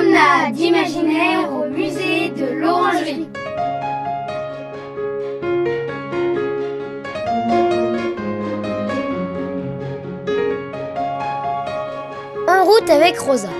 Promenade imaginaire au musée de l'Orangerie. En route avec Rosa,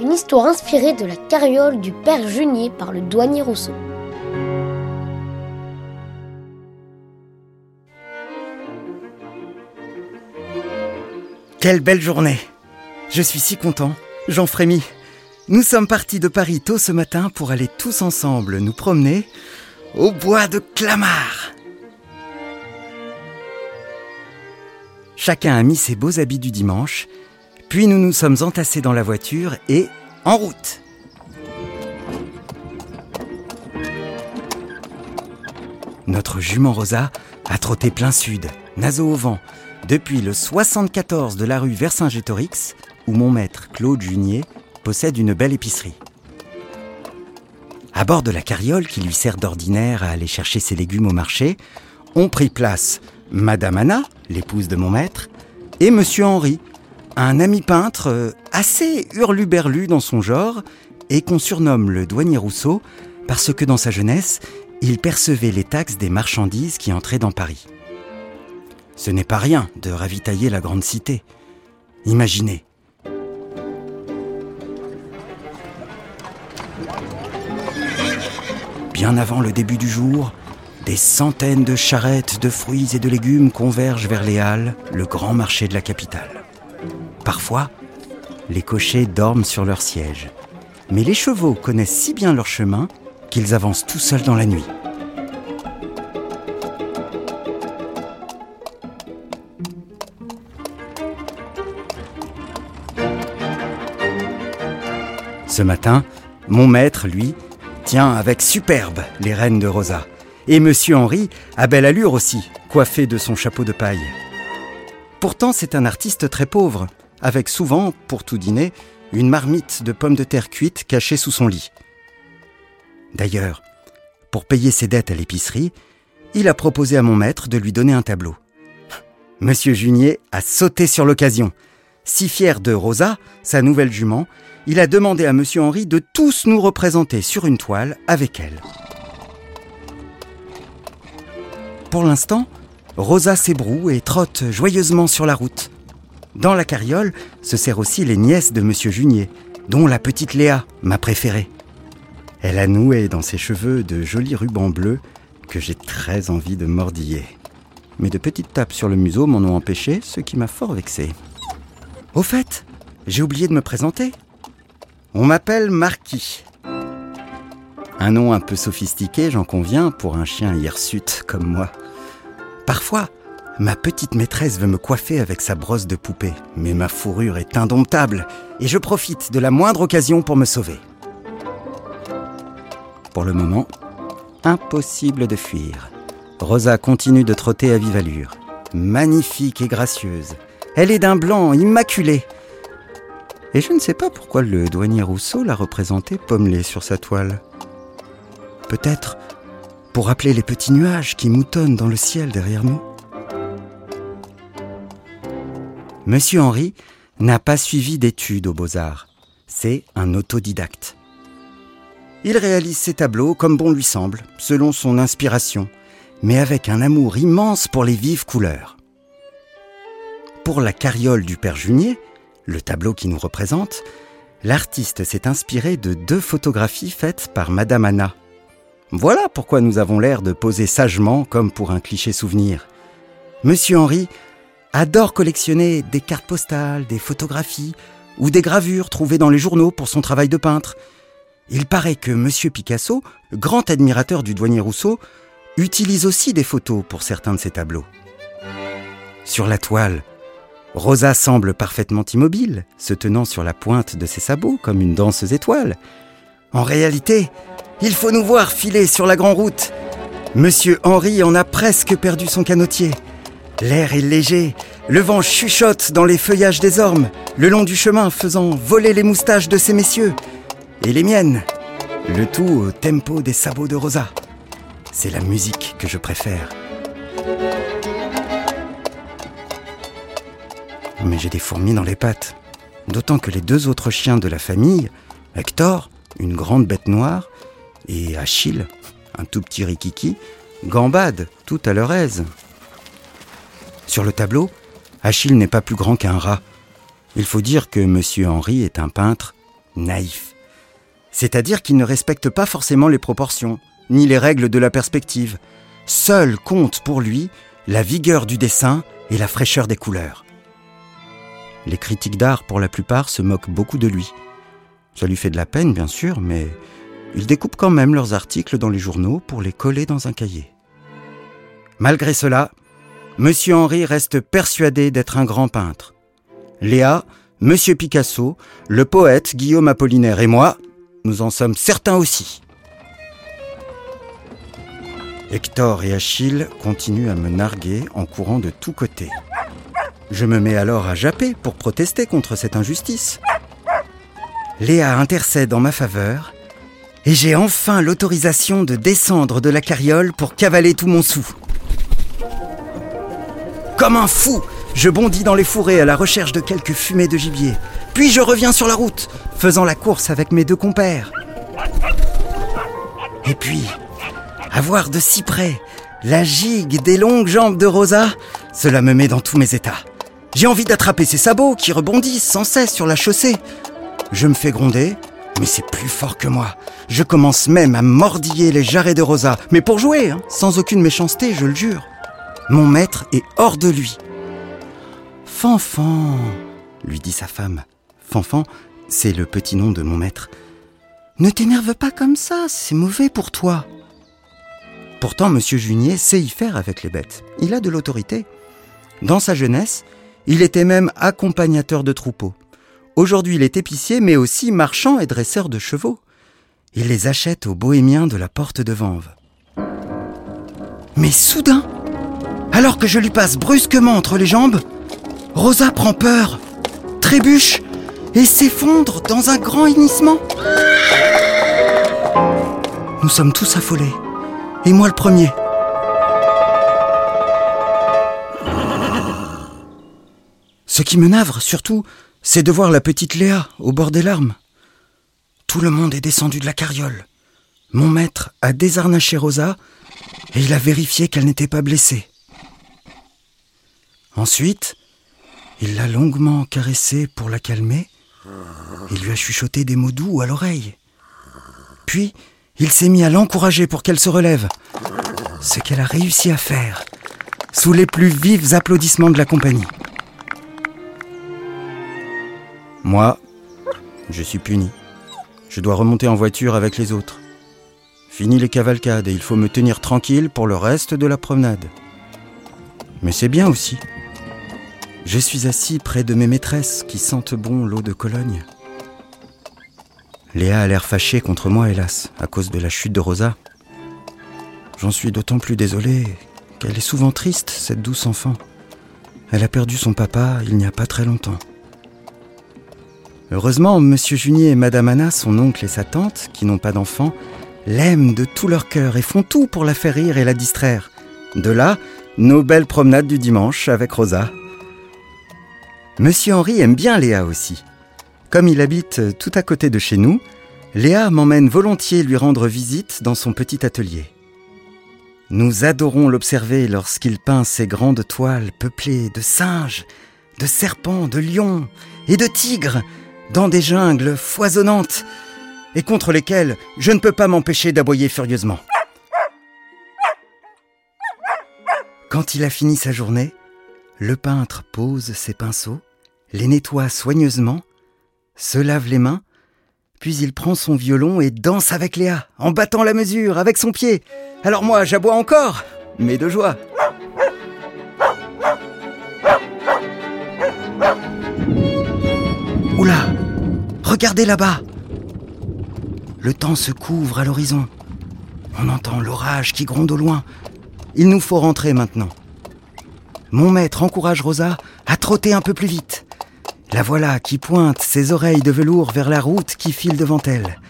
une histoire inspirée de la carriole du père Junier par le douanier Rousseau. Quelle belle journée Je suis si content, j'en frémis. Nous sommes partis de Paris tôt ce matin pour aller tous ensemble nous promener au bois de Clamart. Chacun a mis ses beaux habits du dimanche, puis nous nous sommes entassés dans la voiture et en route. Notre jument Rosa a trotté plein sud, naseau au vent, depuis le 74 de la rue Vercingétorix, où mon maître Claude Junier possède une belle épicerie. À bord de la carriole qui lui sert d'ordinaire à aller chercher ses légumes au marché, ont pris place Madame Anna, l'épouse de mon maître, et Monsieur Henri, un ami peintre euh, assez hurluberlu dans son genre et qu'on surnomme le douanier Rousseau parce que dans sa jeunesse, il percevait les taxes des marchandises qui entraient dans Paris. Ce n'est pas rien de ravitailler la grande cité. Imaginez. Bien avant le début du jour, des centaines de charrettes de fruits et de légumes convergent vers les halles, le grand marché de la capitale. Parfois, les cochers dorment sur leur siège, mais les chevaux connaissent si bien leur chemin qu'ils avancent tout seuls dans la nuit. Ce matin, mon maître, lui, tient avec superbe les rênes de Rosa. Et Monsieur Henri a belle allure aussi, coiffé de son chapeau de paille. Pourtant, c'est un artiste très pauvre, avec souvent, pour tout dîner, une marmite de pommes de terre cuites cachée sous son lit. D'ailleurs, pour payer ses dettes à l'épicerie, il a proposé à mon maître de lui donner un tableau. Monsieur Junier a sauté sur l'occasion. Si fier de Rosa, sa nouvelle jument, il a demandé à Monsieur Henri de tous nous représenter sur une toile avec elle. Pour l'instant, Rosa s'ébroue et trotte joyeusement sur la route. Dans la carriole se serrent aussi les nièces de Monsieur Junier, dont la petite Léa, ma préférée. Elle a noué dans ses cheveux de jolis rubans bleus que j'ai très envie de mordiller. Mais de petites tapes sur le museau m'en ont empêché, ce qui m'a fort vexé. Au fait, j'ai oublié de me présenter. On m'appelle Marquis. Un nom un peu sophistiqué, j'en conviens, pour un chien hirsute comme moi. Parfois, ma petite maîtresse veut me coiffer avec sa brosse de poupée, mais ma fourrure est indomptable et je profite de la moindre occasion pour me sauver. Pour le moment, impossible de fuir. Rosa continue de trotter à vive allure. Magnifique et gracieuse. Elle est d'un blanc immaculé. Et je ne sais pas pourquoi le douanier Rousseau l'a représentée pommelée sur sa toile. Peut-être pour rappeler les petits nuages qui moutonnent dans le ciel derrière nous. Monsieur Henri n'a pas suivi d'études aux beaux-arts. C'est un autodidacte. Il réalise ses tableaux comme bon lui semble, selon son inspiration, mais avec un amour immense pour les vives couleurs. Pour la carriole du père Junier, le tableau qui nous représente, l'artiste s'est inspiré de deux photographies faites par Madame Anna. Voilà pourquoi nous avons l'air de poser sagement comme pour un cliché souvenir. Monsieur Henri adore collectionner des cartes postales, des photographies ou des gravures trouvées dans les journaux pour son travail de peintre. Il paraît que Monsieur Picasso, grand admirateur du douanier Rousseau, utilise aussi des photos pour certains de ses tableaux. Sur la toile, Rosa semble parfaitement immobile, se tenant sur la pointe de ses sabots comme une danseuse étoile. En réalité, il faut nous voir filer sur la grande route. Monsieur Henri en a presque perdu son canotier. L'air est léger, le vent chuchote dans les feuillages des ormes, le long du chemin faisant voler les moustaches de ces messieurs et les miennes. Le tout au tempo des sabots de Rosa. C'est la musique que je préfère. Mais j'ai des fourmis dans les pattes. D'autant que les deux autres chiens de la famille, Hector, une grande bête noire, et Achille, un tout petit rikiki, gambadent tout à leur aise. Sur le tableau, Achille n'est pas plus grand qu'un rat. Il faut dire que M. Henri est un peintre naïf. C'est-à-dire qu'il ne respecte pas forcément les proportions, ni les règles de la perspective. Seul compte pour lui la vigueur du dessin et la fraîcheur des couleurs. Les critiques d'art, pour la plupart, se moquent beaucoup de lui. Ça lui fait de la peine, bien sûr, mais ils découpent quand même leurs articles dans les journaux pour les coller dans un cahier. Malgré cela, Monsieur Henri reste persuadé d'être un grand peintre. Léa, Monsieur Picasso, le poète Guillaume Apollinaire et moi, nous en sommes certains aussi. Hector et Achille continuent à me narguer en courant de tous côtés. Je me mets alors à japper pour protester contre cette injustice. Léa intercède en ma faveur et j'ai enfin l'autorisation de descendre de la carriole pour cavaler tout mon sou. Comme un fou, je bondis dans les fourrés à la recherche de quelques fumées de gibier. Puis je reviens sur la route, faisant la course avec mes deux compères. Et puis, à voir de si près la gigue des longues jambes de Rosa, cela me met dans tous mes états. J'ai envie d'attraper ses sabots qui rebondissent sans cesse sur la chaussée. Je me fais gronder, mais c'est plus fort que moi. Je commence même à mordiller les jarrets de Rosa, mais pour jouer, hein, sans aucune méchanceté, je le jure. Mon maître est hors de lui. Fanfan, lui dit sa femme. Fanfan, c'est le petit nom de mon maître. Ne t'énerve pas comme ça, c'est mauvais pour toi. Pourtant, Monsieur Junier sait y faire avec les bêtes. Il a de l'autorité. Dans sa jeunesse, il était même accompagnateur de troupeaux. Aujourd'hui, il est épicier, mais aussi marchand et dresseur de chevaux. Il les achète aux bohémiens de la porte de Vanves. Mais soudain, alors que je lui passe brusquement entre les jambes, Rosa prend peur, trébuche et s'effondre dans un grand hennissement. Nous sommes tous affolés, et moi le premier. Ce qui me navre surtout, c'est de voir la petite Léa au bord des larmes. Tout le monde est descendu de la carriole. Mon maître a désarnaché Rosa et il a vérifié qu'elle n'était pas blessée. Ensuite, il l'a longuement caressée pour la calmer et lui a chuchoté des mots doux à l'oreille. Puis, il s'est mis à l'encourager pour qu'elle se relève, ce qu'elle a réussi à faire, sous les plus vifs applaudissements de la compagnie. Moi, je suis puni. Je dois remonter en voiture avec les autres. Fini les cavalcades et il faut me tenir tranquille pour le reste de la promenade. Mais c'est bien aussi. Je suis assis près de mes maîtresses qui sentent bon l'eau de Cologne. Léa a l'air fâchée contre moi, hélas, à cause de la chute de Rosa. J'en suis d'autant plus désolé qu'elle est souvent triste, cette douce enfant. Elle a perdu son papa il n'y a pas très longtemps. Heureusement, Monsieur Junier et Madame Anna, son oncle et sa tante, qui n'ont pas d'enfants, l'aiment de tout leur cœur et font tout pour la faire rire et la distraire. De là, nos belles promenades du dimanche avec Rosa. Monsieur Henri aime bien Léa aussi. Comme il habite tout à côté de chez nous, Léa m'emmène volontiers lui rendre visite dans son petit atelier. Nous adorons l'observer lorsqu'il peint ses grandes toiles peuplées de singes, de serpents, de lions et de tigres dans des jungles foisonnantes et contre lesquelles je ne peux pas m'empêcher d'aboyer furieusement. Quand il a fini sa journée, le peintre pose ses pinceaux, les nettoie soigneusement, se lave les mains, puis il prend son violon et danse avec Léa, en battant la mesure avec son pied. Alors moi, j'aboie encore, mais de joie. Regardez là-bas Le temps se couvre à l'horizon. On entend l'orage qui gronde au loin. Il nous faut rentrer maintenant. Mon maître encourage Rosa à trotter un peu plus vite. La voilà qui pointe ses oreilles de velours vers la route qui file devant elle.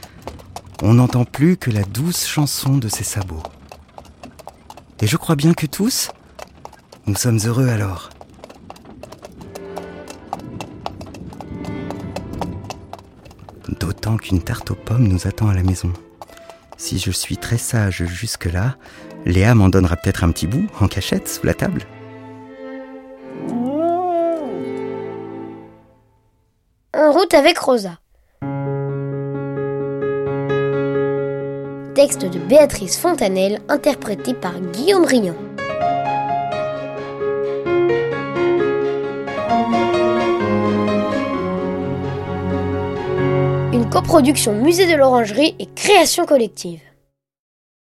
On n'entend plus que la douce chanson de ses sabots. Et je crois bien que tous, nous sommes heureux alors. D'autant qu'une tarte aux pommes nous attend à la maison. Si je suis très sage jusque-là, Léa m'en donnera peut-être un petit bout en cachette sous la table. En route avec Rosa. Texte de Béatrice Fontanelle, interprété par Guillaume Riant. Coproduction Musée de l'Orangerie et Création collective.